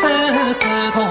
不是他。